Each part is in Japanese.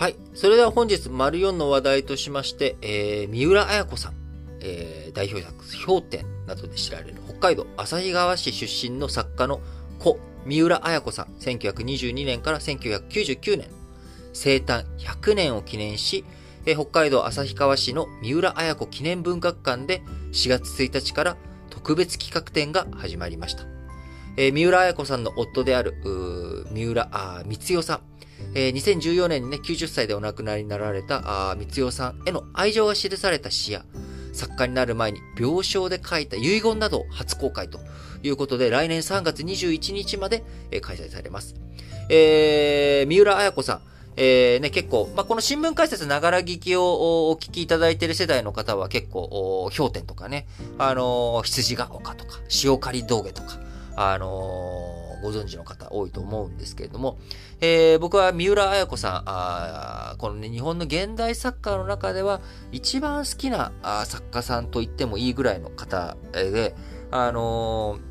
はい。それでは本日、丸4の話題としまして、えー、三浦綾子さん、えー、代表作、氷点などで知られる北海道旭川市出身の作家の子、三浦綾子さん、1922年から1999年、生誕100年を記念し、えー、北海道旭川市の三浦綾子記念文学館で4月1日から特別企画展が始まりました。えー、三浦綾子さんの夫である、三浦あ光代さん、えー、2014年にね、90歳でお亡くなりになられた、あ三代さんへの愛情が記された詩や、作家になる前に病床で書いた遺言などを初公開ということで、来年3月21日まで、えー、開催されます。えー、三浦綾子さん、えー、ね、結構、まあ、この新聞解説ながら聞きをお聞きいただいている世代の方は結構、氷点とかね、あのー、羊が丘とか、塩刈峠とか、あのーご存知の方多いと思うんですけれども、えー、僕は三浦綾子さん、あこのね、日本の現代作家の中では一番好きなあ作家さんと言ってもいいぐらいの方で、あのー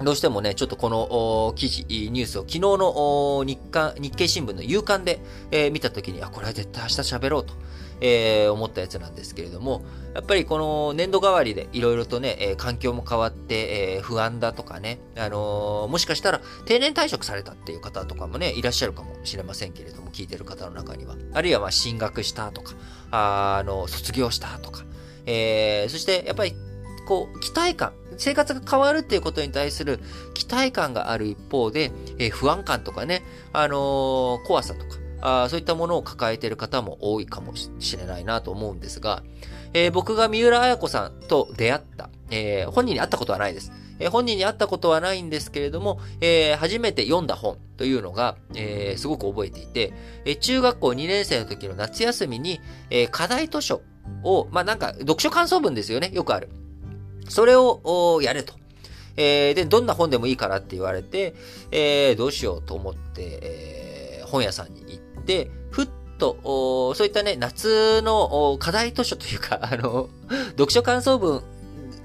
どうしてもね、ちょっとこの記事、ニュースを昨日の日刊日経新聞の夕刊で、えー、見たときに、あ、これは絶対明日喋ろうと。えー、思ったやつなんですけれども、やっぱりこの年度代わりでいろいろとね、えー、環境も変わって、えー、不安だとかね、あのー、もしかしたら定年退職されたっていう方とかもね、いらっしゃるかもしれませんけれども、聞いてる方の中には。あるいはまあ進学したとか、あ、あの、卒業したとか、えー、そしてやっぱりこう、期待感、生活が変わるっていうことに対する期待感がある一方で、えー、不安感とかね、あのー、怖さとか、あそういったものを抱えている方も多いかもしれないなと思うんですが、えー、僕が三浦綾子さんと出会った、えー、本人に会ったことはないです。えー、本人に会ったことはないんですけれども、えー、初めて読んだ本というのが、えー、すごく覚えていて、えー、中学校2年生の時の夏休みに、えー、課題図書を、まあ、なんか、読書感想文ですよね。よくある。それを、やれと。えー、で、どんな本でもいいからって言われて、えー、どうしようと思って、えー、本屋さんに行っ、ふっと、そういったね、夏の課題図書というか、あの、読書感想文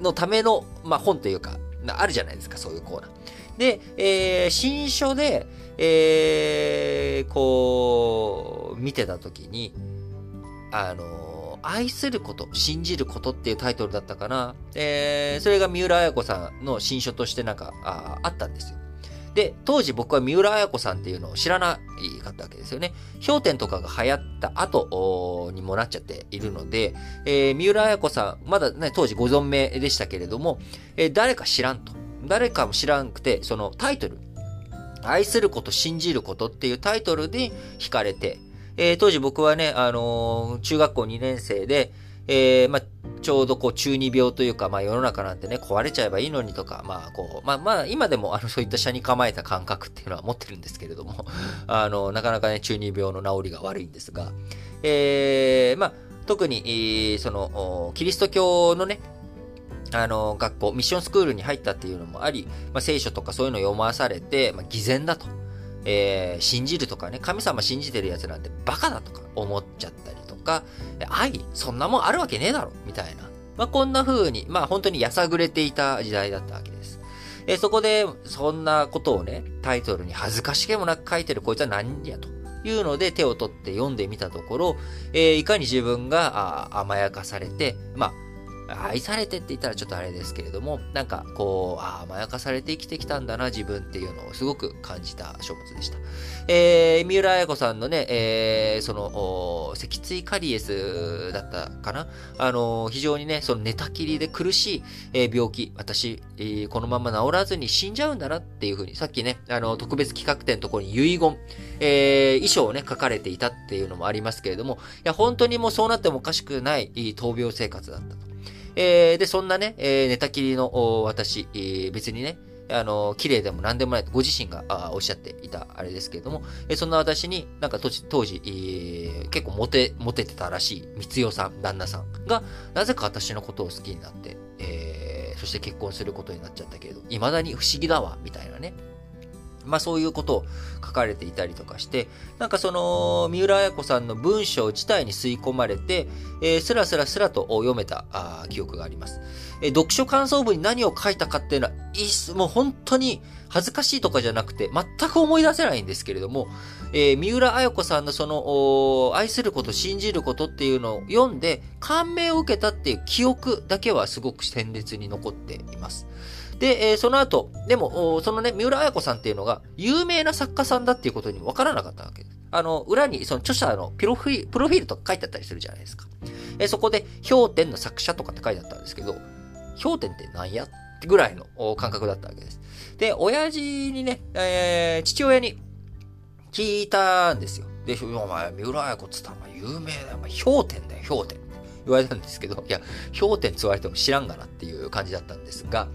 のための、まあ、本というか、あるじゃないですか、そういうコーナー。で、えー、新書で、えー、こう、見てたときに、あの、愛すること、信じることっていうタイトルだったかな。えー、それが三浦綾子さんの新書としてなんか、ああったんですよ。で、当時僕は三浦綾子さんっていうのを知らなかったわけですよね。氷点とかが流行った後にもなっちゃっているので、えー、三浦綾子さん、まだね、当時ご存命でしたけれども、えー、誰か知らんと。誰かも知らんくて、そのタイトル、愛すること、信じることっていうタイトルで惹かれて、えー、当時僕はね、あの、中学校2年生で、え、まあ、ちょうどこう中二病というか、まあ世の中なんてね、壊れちゃえばいいのにとか、まあこう、まあまあ今でもあのそういった車に構えた感覚っていうのは持ってるんですけれども、あの、なかなかね、中二病の治りが悪いんですが、えー、まあ特に、その、キリスト教のね、あの、学校、ミッションスクールに入ったっていうのもあり、まあ聖書とかそういうのを読まされて、まあ偽善だと。えー、信じるとかね、神様信じてるやつなんてバカだとか思っちゃったりか、愛、そんなもんあるわけねえだろ、みたいな。まあ、こんな風に、まあ、本当にやさぐれていた時代だったわけです。えー、そこで、そんなことをね、タイトルに恥ずかしげもなく書いてるこいつは何やというので手を取って読んでみたところ、えー、いかに自分が甘やかされて、まあ、愛されてって言ったらちょっとあれですけれども、なんかこう、あ甘やかされて生きてきたんだな、自分っていうのをすごく感じた書物でした。えー、三浦綾子さんのね、えー、その、脊椎カリエスだったかな？あの、非常にね、その寝たきりで苦しい、えー、病気、私、えー、このまま治らずに死んじゃうんだなっていうふうに、さっきね、あの、特別企画展のところに遺言、えー、衣装をね、書かれていたっていうのもありますけれども、いや、本当にもうそうなってもおかしくない闘病生活だったと。えー、で、そんなね、えー、寝たきりの私、えー、別にね、あの、綺麗でも何でもないとご自身があおっしゃっていたあれですけれども、えそんな私になんか当時、当時、えー、結構モテ、モテてたらしい三代さん、旦那さんが、なぜか私のことを好きになって、えー、そして結婚することになっちゃったけれど、未だに不思議だわ、みたいなね。まあそういうことを書かれていたりとかして、なんかその、三浦綾子さんの文章自体に吸い込まれて、えー、スラスラスラと読めたあ記憶があります。えー、読書感想文に何を書いたかっていうのは、もう本当に恥ずかしいとかじゃなくて、全く思い出せないんですけれども、えー、三浦綾子さんのその、愛すること、信じることっていうのを読んで、感銘を受けたっていう記憶だけはすごく鮮烈に残っています。で、えー、その後、でも、そのね、三浦綾子さんっていうのが、有名な作家さんだっていうことにもわからなかったわけです。あの、裏に、その著者のプロフィプロフィールとか書いてあったりするじゃないですか。えー、そこで、氷点の作者とかって書いてあったんですけど、氷点って何やってぐらいの感覚だったわけです。で、親父にね、えー、父親に聞いたんですよ。で、お前、三浦綾子っつったら、有名だよ。氷点だよ、氷点。言われたんですけど、いや、氷点って言われても知らんがなっていう感じだったんですが、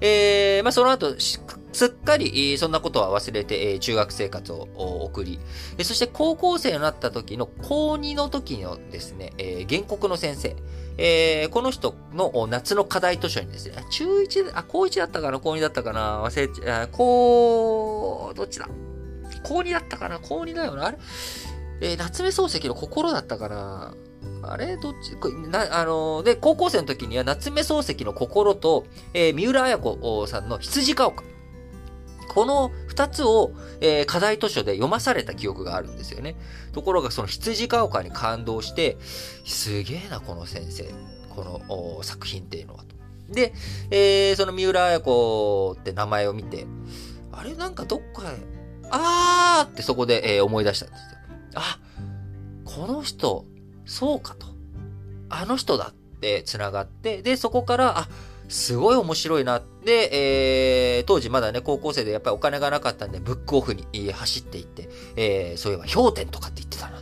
えー、まあ、その後、すっかり、そんなことは忘れて、中学生活を送り、そして高校生になった時の高2の時のですね、え原告の先生、えー、この人の夏の課題図書にですね、中1、あ、高1だったかな高2だったかな忘れちゃ、高、どっちだ？高2だったかな高2だよなあれ？えー、夏目漱石の心だったかな。あれ？どっち？な、あのー、で、高校生の時には夏目漱石の心と、えー、三浦綾子さんの羊ヶ丘。この二つを、えー、課題図書で読まされた記憶があるんですよね。ところがその羊ヶ丘に感動して、すげえな、この先生。この作品っていうのは。で、えー、その三浦綾子って名前を見て、あれ？なんかどっかで、あーってそこで、えー、思い出したんですよ。あ、この人、そうかと。あの人だって繋がって、で、そこから、あ、すごい面白いな。で、えー、当時まだね、高校生でやっぱりお金がなかったんで、ブックオフに走っていって、えー、そういえば、氷点とかって言ってたな。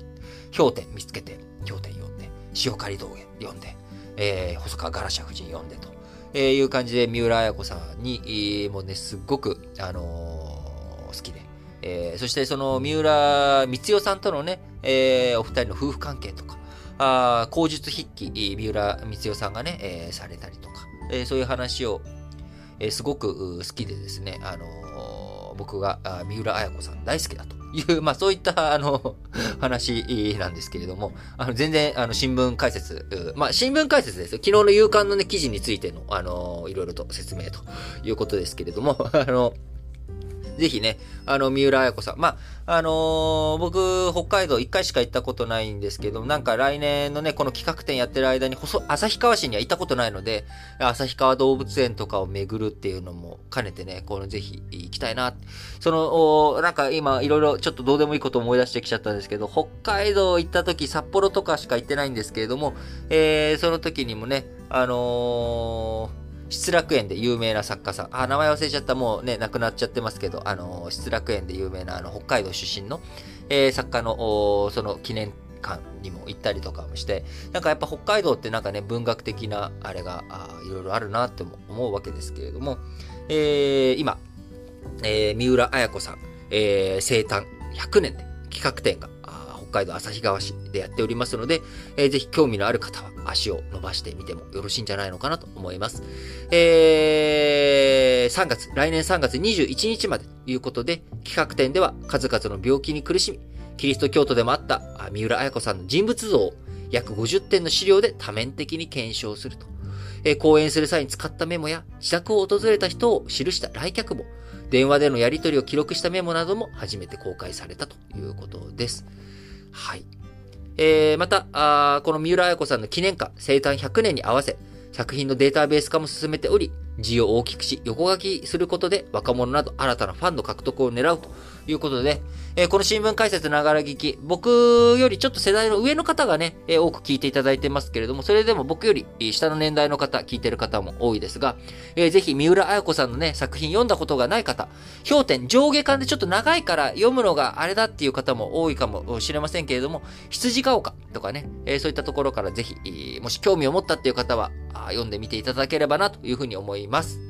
氷点見つけて、氷点読んで、塩刈峠読んで、えー、細川ガラシャ夫人読んでと、えー、いう感じで、三浦綾子さんに、えー、もうね、すっごく、あのー、好きで、えー、そしてその三浦光代さんとのね、えー、お二人の夫婦関係とか、あ口述筆記、三浦光代さんがね、えー、されたりとか、えー、そういう話を、えー、すごく好きでですね、あのー、僕が三浦綾子さん大好きだという、まあそういった、あの、話なんですけれども、あの、全然、あの、新聞解説、まあ新聞解説ですよ。昨日の夕刊のね、記事についての、あの、いろいろと説明ということですけれども、あの、ぜひね、あの、三浦綾子さん。まあ、あのー、僕、北海道一回しか行ったことないんですけど、なんか来年のね、この企画展やってる間に、旭川市には行ったことないので、旭川動物園とかを巡るっていうのも兼ねてね、このぜひ行きたいな。その、なんか今、いろいろちょっとどうでもいいこと思い出してきちゃったんですけど、北海道行った時、札幌とかしか行ってないんですけれども、えー、その時にもね、あのー失楽園で有名な作家さん、あ、名前忘れちゃった、もうね、亡くなっちゃってますけど、あの、失楽園で有名な、あの、北海道出身の、えー、作家の、その記念館にも行ったりとかもして、なんかやっぱ北海道ってなんかね、文学的なあれが、あいろいろあるなって思うわけですけれども、えー、今、えー、三浦綾子さん、えー、生誕100年で企画展が海道旭川市でやっておりますので、えー、ぜひ興味のある方は足を伸ばしてみてもよろしいんじゃないのかなと思います。えー、3月、来年3月21日までということで、企画展では数々の病気に苦しみ、キリスト教徒でもあった三浦綾子さんの人物像を約50点の資料で多面的に検証すると。えー、講演する際に使ったメモや自宅を訪れた人を記した来客簿、電話でのやり取りを記録したメモなども初めて公開されたということです。はい。えー、また、あこの三浦綾子さんの記念館、生誕100年に合わせ、作品のデータベース化も進めており、字を大きくし、横書きすることで若者など新たなファンの獲得を狙うということで、えー、この新聞解説ながら聞き、僕よりちょっと世代の上の方がね、えー、多く聞いていただいてますけれども、それでも僕より下の年代の方、聞いてる方も多いですが、えー、ぜひ三浦綾子さんのね、作品読んだことがない方、氷点上下巻でちょっと長いから読むのがあれだっていう方も多いかもしれませんけれども、羊ヶ丘とかね、えそういったところからぜひ、もし興味を持ったっていう方は、読んでみていただければなというふうに思います。